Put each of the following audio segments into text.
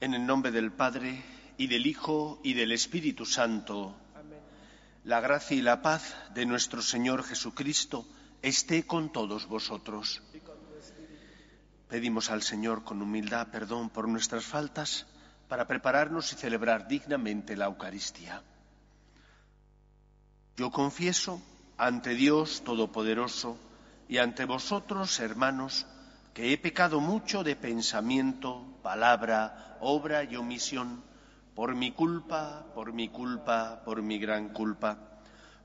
En el nombre del Padre, y del Hijo, y del Espíritu Santo, la gracia y la paz de nuestro Señor Jesucristo esté con todos vosotros. Pedimos al Señor con humildad perdón por nuestras faltas para prepararnos y celebrar dignamente la Eucaristía. Yo confieso ante Dios Todopoderoso y ante vosotros, hermanos, que he pecado mucho de pensamiento, palabra, obra y omisión, por mi culpa, por mi culpa, por mi gran culpa.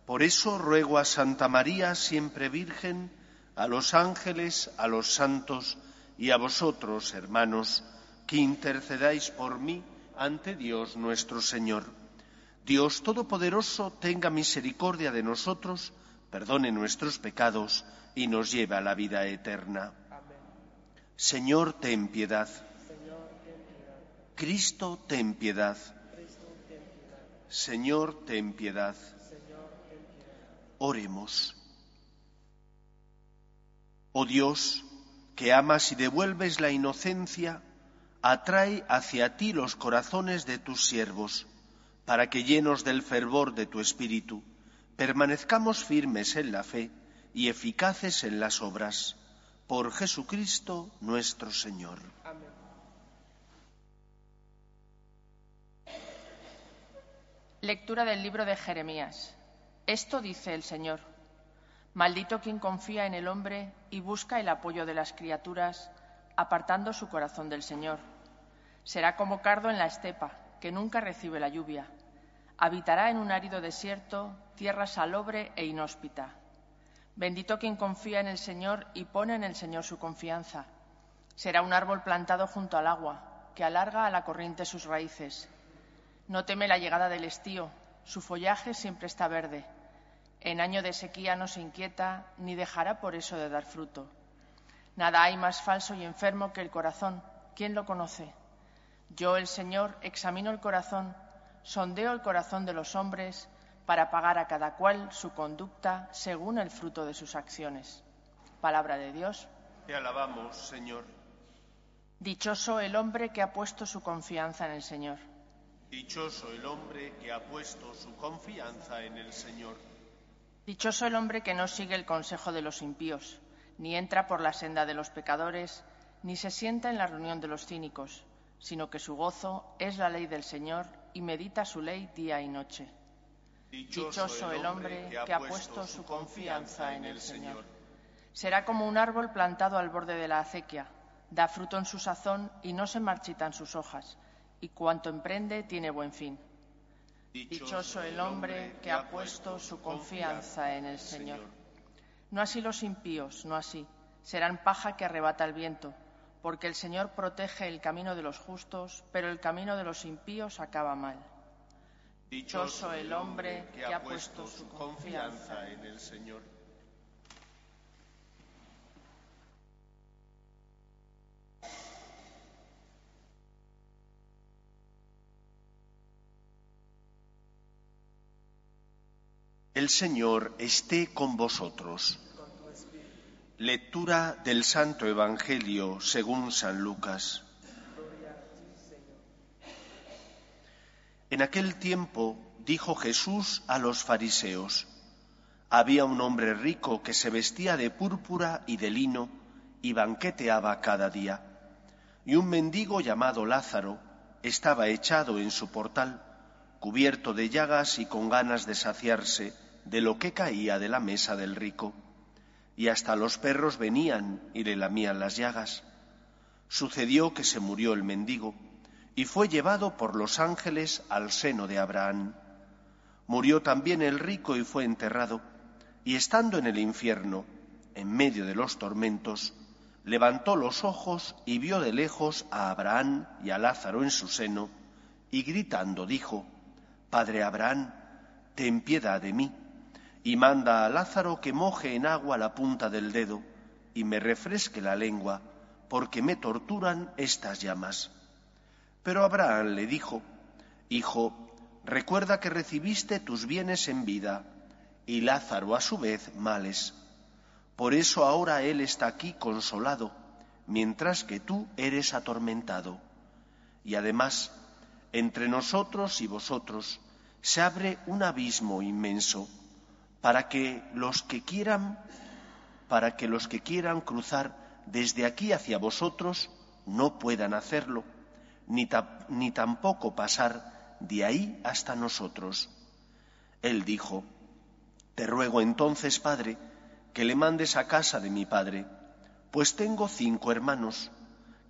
Por eso ruego a Santa María, siempre Virgen, a los ángeles, a los santos, y a vosotros, hermanos, que intercedáis por mí ante Dios nuestro Señor. Dios Todopoderoso tenga misericordia de nosotros, perdone nuestros pecados y nos lleve a la vida eterna. Señor, ten piedad. Cristo, ten piedad. Señor, ten piedad. Oremos. Oh Dios, que amas y devuelves la inocencia, atrae hacia ti los corazones de tus siervos, para que llenos del fervor de tu espíritu, permanezcamos firmes en la fe y eficaces en las obras. Por Jesucristo nuestro Señor. Lectura del libro de Jeremías. Esto dice el Señor. Maldito quien confía en el hombre y busca el apoyo de las criaturas, apartando su corazón del Señor. Será como cardo en la estepa, que nunca recibe la lluvia. Habitará en un árido desierto, tierra salobre e inhóspita. Bendito quien confía en el Señor y pone en el Señor su confianza. Será un árbol plantado junto al agua, que alarga a la corriente sus raíces. No teme la llegada del estío, su follaje siempre está verde en año de sequía no se inquieta, ni dejará por eso de dar fruto. Nada hay más falso y enfermo que el corazón. ¿Quién lo conoce? Yo, el Señor, examino el corazón, sondeo el corazón de los hombres para pagar a cada cual su conducta según el fruto de sus acciones. Palabra de Dios. Te alabamos, Señor. Dichoso el hombre que ha puesto su confianza en el Señor. Dichoso el hombre que ha puesto su confianza en el Señor. Dichoso el hombre que no sigue el consejo de los impíos, ni entra por la senda de los pecadores, ni se sienta en la reunión de los cínicos, sino que su gozo es la ley del Señor y medita su ley día y noche. Dichoso, el hombre que ha puesto su confianza en el Señor. Será como un árbol plantado al borde de la acequia, da fruto en su sazón y no se marchitan sus hojas, y cuanto emprende tiene buen fin. Dichoso el hombre que ha puesto su confianza en el Señor. No así los impíos, no así. Serán paja que arrebata el viento, porque el Señor protege el camino de los justos, pero el camino de los impíos acaba mal. Dichoso el hombre que ha puesto su confianza en el Señor. El Señor esté con vosotros. Lectura del Santo Evangelio según San Lucas. En aquel tiempo dijo Jesús a los fariseos, había un hombre rico que se vestía de púrpura y de lino y banqueteaba cada día, y un mendigo llamado Lázaro estaba echado en su portal, cubierto de llagas y con ganas de saciarse de lo que caía de la mesa del rico, y hasta los perros venían y le lamían las llagas. Sucedió que se murió el mendigo y fue llevado por los ángeles al seno de Abraham. Murió también el rico y fue enterrado, y estando en el infierno, en medio de los tormentos, levantó los ojos y vio de lejos a Abraham y a Lázaro en su seno, y gritando dijo, Padre Abraham, ten piedad de mí, y manda a Lázaro que moje en agua la punta del dedo y me refresque la lengua, porque me torturan estas llamas. Pero Abraham le dijo, Hijo, recuerda que recibiste tus bienes en vida, y Lázaro a su vez males. Por eso ahora él está aquí consolado, mientras que tú eres atormentado. Y además, entre nosotros y vosotros se abre un abismo inmenso para que los que quieran para que los que quieran cruzar desde aquí hacia vosotros no puedan hacerlo, ni, ni tampoco pasar de ahí hasta nosotros. Él dijo, Te ruego entonces, Padre, que le mandes a casa de mi Padre, pues tengo cinco hermanos,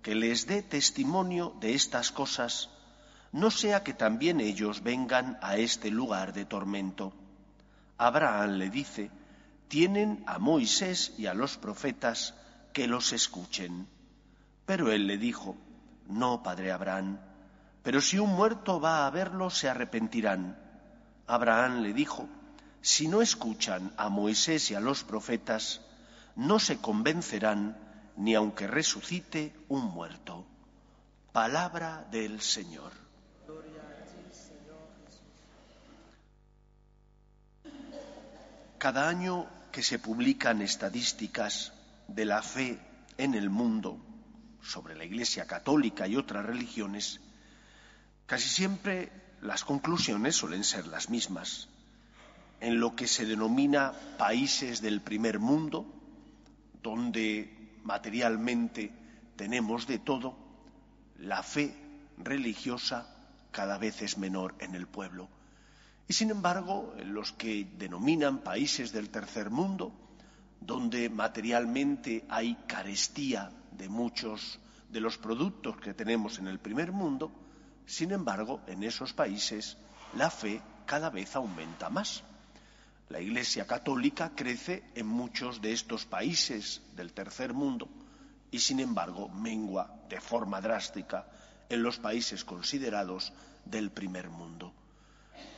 que les dé testimonio de estas cosas, no sea que también ellos vengan a este lugar de tormento. Abraham le dice, tienen a Moisés y a los profetas que los escuchen. Pero él le dijo, no, padre Abraham, pero si un muerto va a verlo, se arrepentirán. Abraham le dijo, si no escuchan a Moisés y a los profetas, no se convencerán ni aunque resucite un muerto. Palabra del Señor. Cada año que se publican estadísticas de la fe en el mundo sobre la Iglesia católica y otras religiones, casi siempre las conclusiones suelen ser las mismas. En lo que se denomina países del primer mundo, donde materialmente tenemos de todo, la fe religiosa cada vez es menor en el pueblo. Y sin embargo, en los que denominan países del tercer mundo, donde materialmente hay carestía de muchos de los productos que tenemos en el primer mundo, sin embargo, en esos países la fe cada vez aumenta más. La Iglesia católica crece en muchos de estos países del tercer mundo y, sin embargo, mengua de forma drástica en los países considerados del primer mundo.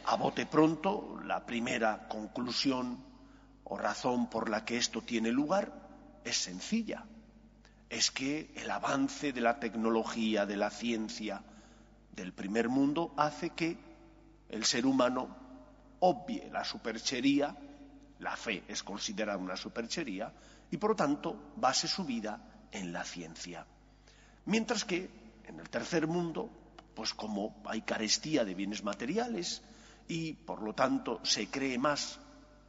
A bote pronto, la primera conclusión o razón por la que esto tiene lugar es sencilla. Es que el avance de la tecnología, de la ciencia del primer mundo hace que el ser humano obvie la superchería, la fe es considerada una superchería, y por lo tanto base su vida en la ciencia. Mientras que en el tercer mundo, pues como hay carestía de bienes materiales, y, por lo tanto, se cree más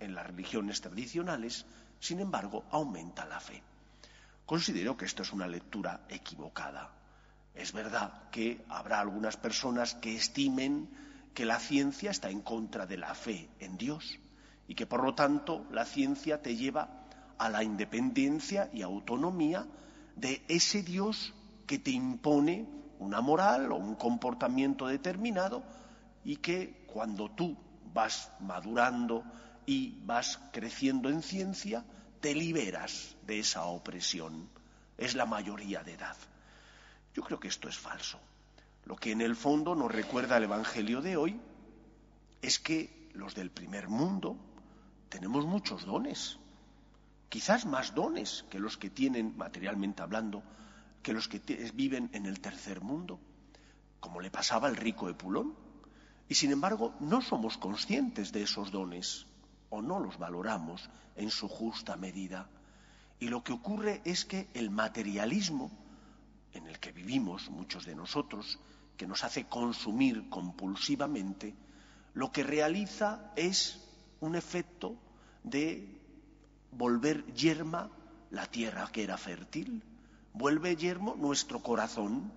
en las religiones tradicionales, sin embargo, aumenta la fe. Considero que esto es una lectura equivocada. Es verdad que habrá algunas personas que estimen que la ciencia está en contra de la fe en Dios y que, por lo tanto, la ciencia te lleva a la independencia y autonomía de ese Dios que te impone una moral o un comportamiento determinado y que cuando tú vas madurando y vas creciendo en ciencia, te liberas de esa opresión. Es la mayoría de edad. Yo creo que esto es falso. Lo que en el fondo nos recuerda el Evangelio de hoy es que los del primer mundo tenemos muchos dones, quizás más dones que los que tienen, materialmente hablando, que los que viven en el tercer mundo, como le pasaba al rico de Pulón. Y sin embargo, no somos conscientes de esos dones o no los valoramos en su justa medida. Y lo que ocurre es que el materialismo en el que vivimos muchos de nosotros, que nos hace consumir compulsivamente, lo que realiza es un efecto de volver yerma la tierra que era fértil, vuelve yermo nuestro corazón,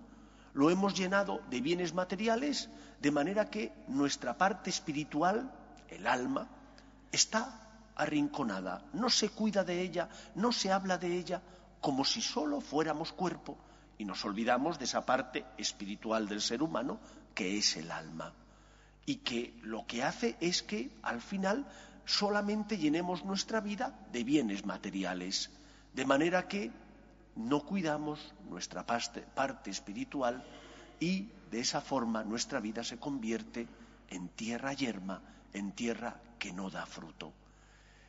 lo hemos llenado de bienes materiales, de manera que nuestra parte espiritual, el alma, está arrinconada, no se cuida de ella, no se habla de ella, como si solo fuéramos cuerpo. Y nos olvidamos de esa parte espiritual del ser humano que es el alma. Y que lo que hace es que al final solamente llenemos nuestra vida de bienes materiales, de manera que no cuidamos nuestra parte, espiritual y de esa forma nuestra vida se convierte en tierra yerma, en tierra que no da fruto.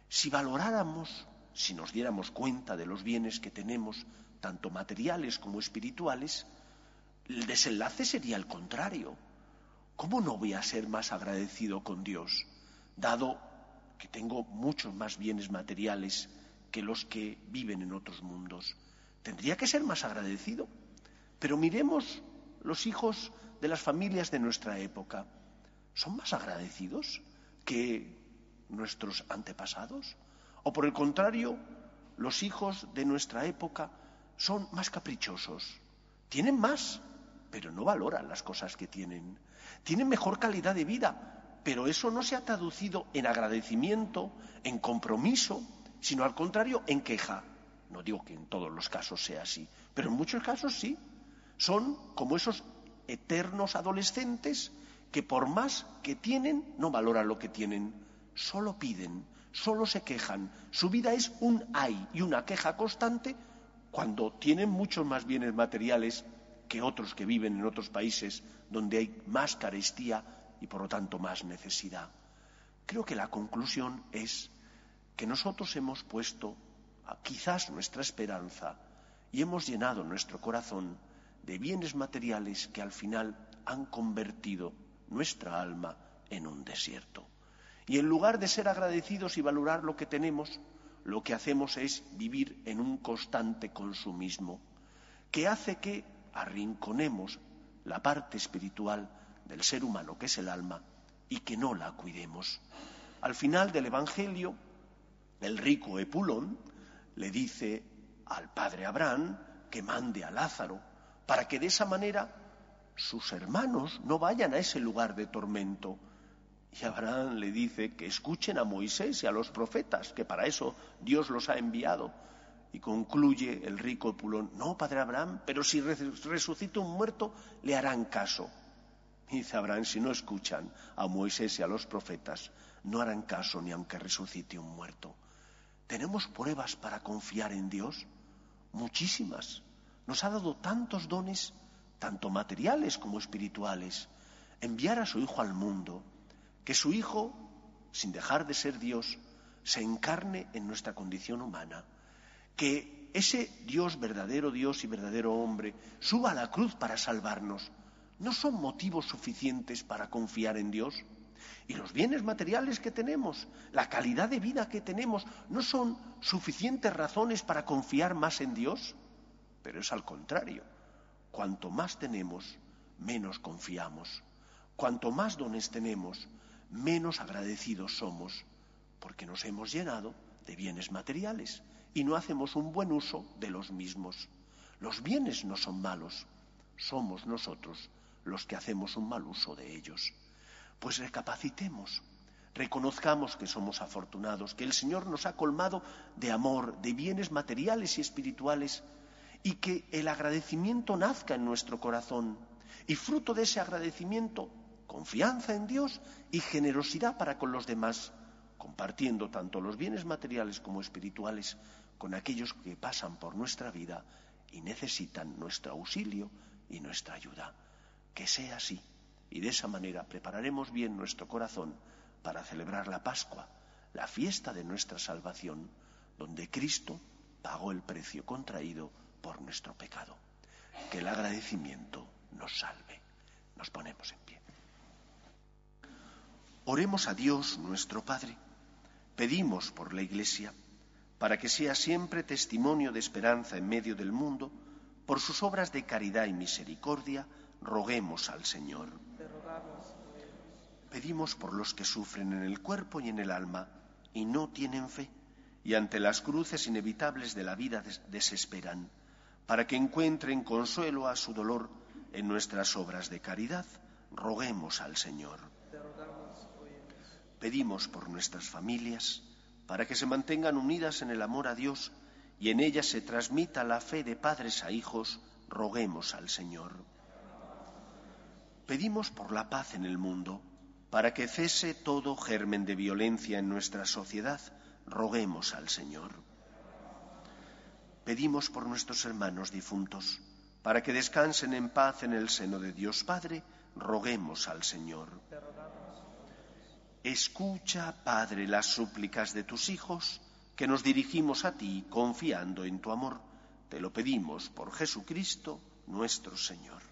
Si valoráramos, si nos diéramos cuenta de los bienes que tenemos, tanto materiales como espirituales, el desenlace sería el contrario. ¿Cómo no voy a ser más agradecido con Dios, dado que tengo muchos más bienes materiales que los que viven en otros mundos? Tendría que ser más agradecido. Pero miremos los hijos de las familias de nuestra época. ¿Son más agradecidos que nuestros antepasados? ¿O por el contrario, los hijos de nuestra época son más caprichosos? Tienen más, pero no valoran las cosas que tienen. Tienen mejor calidad de vida, pero eso no se ha traducido en agradecimiento, en compromiso, sino al contrario, en queja. No digo que en todos los casos sea así, pero en muchos casos sí. Son como esos eternos adolescentes que por más que tienen, no valoran lo que tienen, solo piden, solo se quejan. Su vida es un ay y una queja constante cuando tienen muchos más bienes materiales que otros que viven en otros países donde hay más carestía y por lo tanto más necesidad. Creo que la conclusión es que nosotros hemos puesto quizás nuestra esperanza y hemos llenado nuestro corazón de bienes materiales que al final han convertido nuestra alma en un desierto. Y en lugar de ser agradecidos y valorar lo que tenemos, lo que hacemos es vivir en un constante consumismo que hace que arrinconemos la parte espiritual del ser humano, que es el alma, y que no la cuidemos. Al final del Evangelio, el rico Epulón le dice al padre Abraham que mande a Lázaro para que de esa manera sus hermanos no vayan a ese lugar de tormento. Y Abraham le dice que escuchen a Moisés y a los profetas, que para eso Dios los ha enviado. Y concluye el rico Pulón, no, padre Abraham, pero si resucita un muerto, le harán caso. Y dice Abraham, si no escuchan a Moisés y a los profetas, no harán caso ni aunque resucite un muerto. ¿Tenemos pruebas para confiar en Dios? Muchísimas. Nos ha dado tantos dones, tanto materiales como espirituales. Enviar a su Hijo al mundo, que su Hijo, sin dejar de ser Dios, se encarne en nuestra condición humana, que ese Dios, verdadero Dios y verdadero hombre, suba a la cruz para salvarnos, ¿no son motivos suficientes para confiar en Dios? Y los bienes materiales que tenemos, la calidad de vida que tenemos, ¿no son suficientes razones para confiar más en Dios? Pero es al contrario. Cuanto más tenemos, menos confiamos. Cuanto más dones tenemos, menos agradecidos somos, porque nos hemos llenado de bienes materiales y no hacemos un buen uso de los mismos. Los bienes no son malos, somos nosotros los que hacemos un mal uso de ellos. Pues recapacitemos, reconozcamos que somos afortunados, que el Señor nos ha colmado de amor, de bienes materiales y espirituales, y que el agradecimiento nazca en nuestro corazón. Y fruto de ese agradecimiento, confianza en Dios y generosidad para con los demás, compartiendo tanto los bienes materiales como espirituales con aquellos que pasan por nuestra vida y necesitan nuestro auxilio y nuestra ayuda. Que sea así y de esa manera prepararemos bien nuestro corazón para celebrar la Pascua, la fiesta de nuestra salvación, donde Cristo pagó el precio contraído por nuestro pecado. Que el agradecimiento nos salve. Nos ponemos en pie. Oremos a Dios nuestro Padre. Pedimos por la Iglesia para que sea siempre testimonio de esperanza en medio del mundo, por sus obras de caridad y misericordia, roguemos al Señor. Pedimos por los que sufren en el cuerpo y en el alma y no tienen fe, y ante las cruces inevitables de la vida desesperan, para que encuentren consuelo a su dolor en nuestras obras de caridad, roguemos al Señor. Pedimos por nuestras familias, para que se mantengan unidas en el amor a Dios y en ellas se transmita la fe de padres a hijos, roguemos al Señor. Pedimos por la paz en el mundo, para que cese todo germen de violencia en nuestra sociedad, roguemos al Señor. Pedimos por nuestros hermanos difuntos, para que descansen en paz en el seno de Dios Padre, roguemos al Señor. Escucha, Padre, las súplicas de tus hijos, que nos dirigimos a ti confiando en tu amor. Te lo pedimos por Jesucristo nuestro Señor.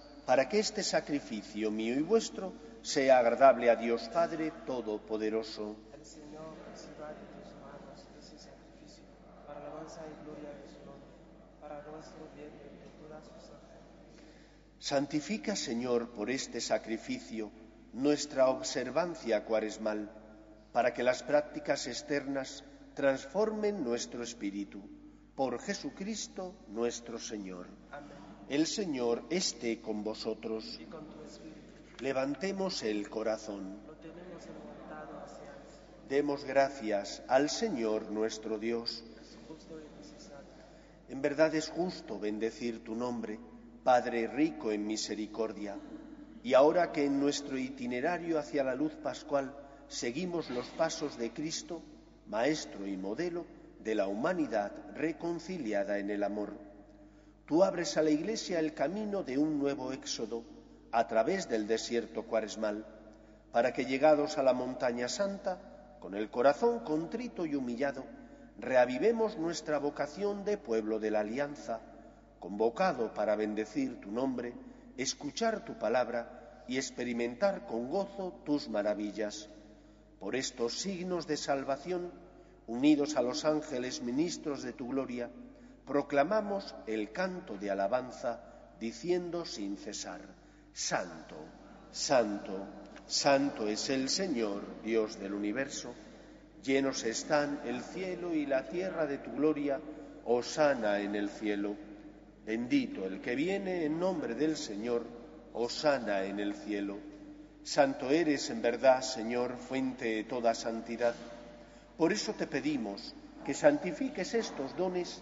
para que este sacrificio mío y vuestro sea agradable a Dios Padre Todopoderoso. El Señor reciba de tus manos ese sacrificio, para alabanza y gloria de su nombre, para nuestro bien y de todas sus Santifica, Señor, por este sacrificio nuestra observancia cuaresmal, para que las prácticas externas transformen nuestro espíritu. Por Jesucristo nuestro Señor. Amén. El Señor esté con vosotros. Levantemos el corazón. Demos gracias al Señor nuestro Dios. En verdad es justo bendecir tu nombre, Padre rico en misericordia. Y ahora que en nuestro itinerario hacia la luz pascual seguimos los pasos de Cristo, Maestro y modelo de la humanidad reconciliada en el amor tú abres a la Iglesia el camino de un nuevo éxodo a través del desierto cuaresmal, para que llegados a la montaña santa, con el corazón contrito y humillado, reavivemos nuestra vocación de pueblo de la alianza, convocado para bendecir tu nombre, escuchar tu palabra y experimentar con gozo tus maravillas. Por estos signos de salvación, unidos a los ángeles ministros de tu gloria, proclamamos el canto de alabanza diciendo sin cesar, Santo, Santo, Santo es el Señor, Dios del universo, llenos están el cielo y la tierra de tu gloria, Osana en el cielo. Bendito el que viene en nombre del Señor, Osana en el cielo. Santo eres en verdad, Señor, fuente de toda santidad. Por eso te pedimos que santifiques estos dones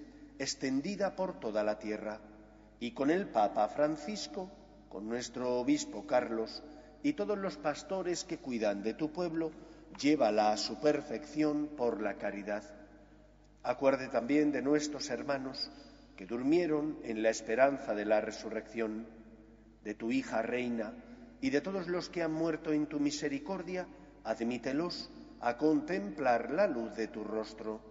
extendida por toda la tierra, y con el Papa Francisco, con nuestro Obispo Carlos y todos los pastores que cuidan de tu pueblo, llévala a su perfección por la caridad. Acuerde también de nuestros hermanos que durmieron en la esperanza de la resurrección, de tu hija reina, y de todos los que han muerto en tu misericordia, admítelos a contemplar la luz de tu rostro.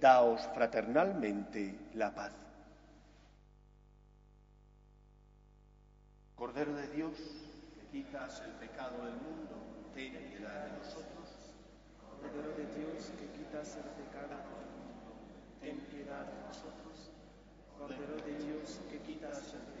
Daos fraternalmente la paz. Cordero de Dios, que quitas el pecado del mundo, ten piedad de nosotros. Cordero de Dios, que quitas el pecado del mundo, ten piedad de nosotros. Cordero de Dios, que quitas el pecado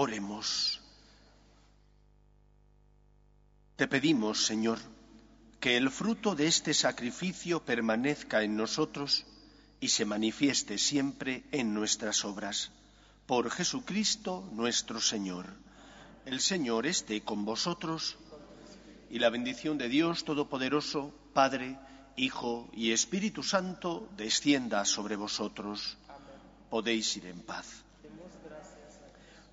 Oremos. Te pedimos, Señor, que el fruto de este sacrificio permanezca en nosotros y se manifieste siempre en nuestras obras. Por Jesucristo nuestro Señor. El Señor esté con vosotros y la bendición de Dios Todopoderoso, Padre, Hijo y Espíritu Santo, descienda sobre vosotros. Podéis ir en paz.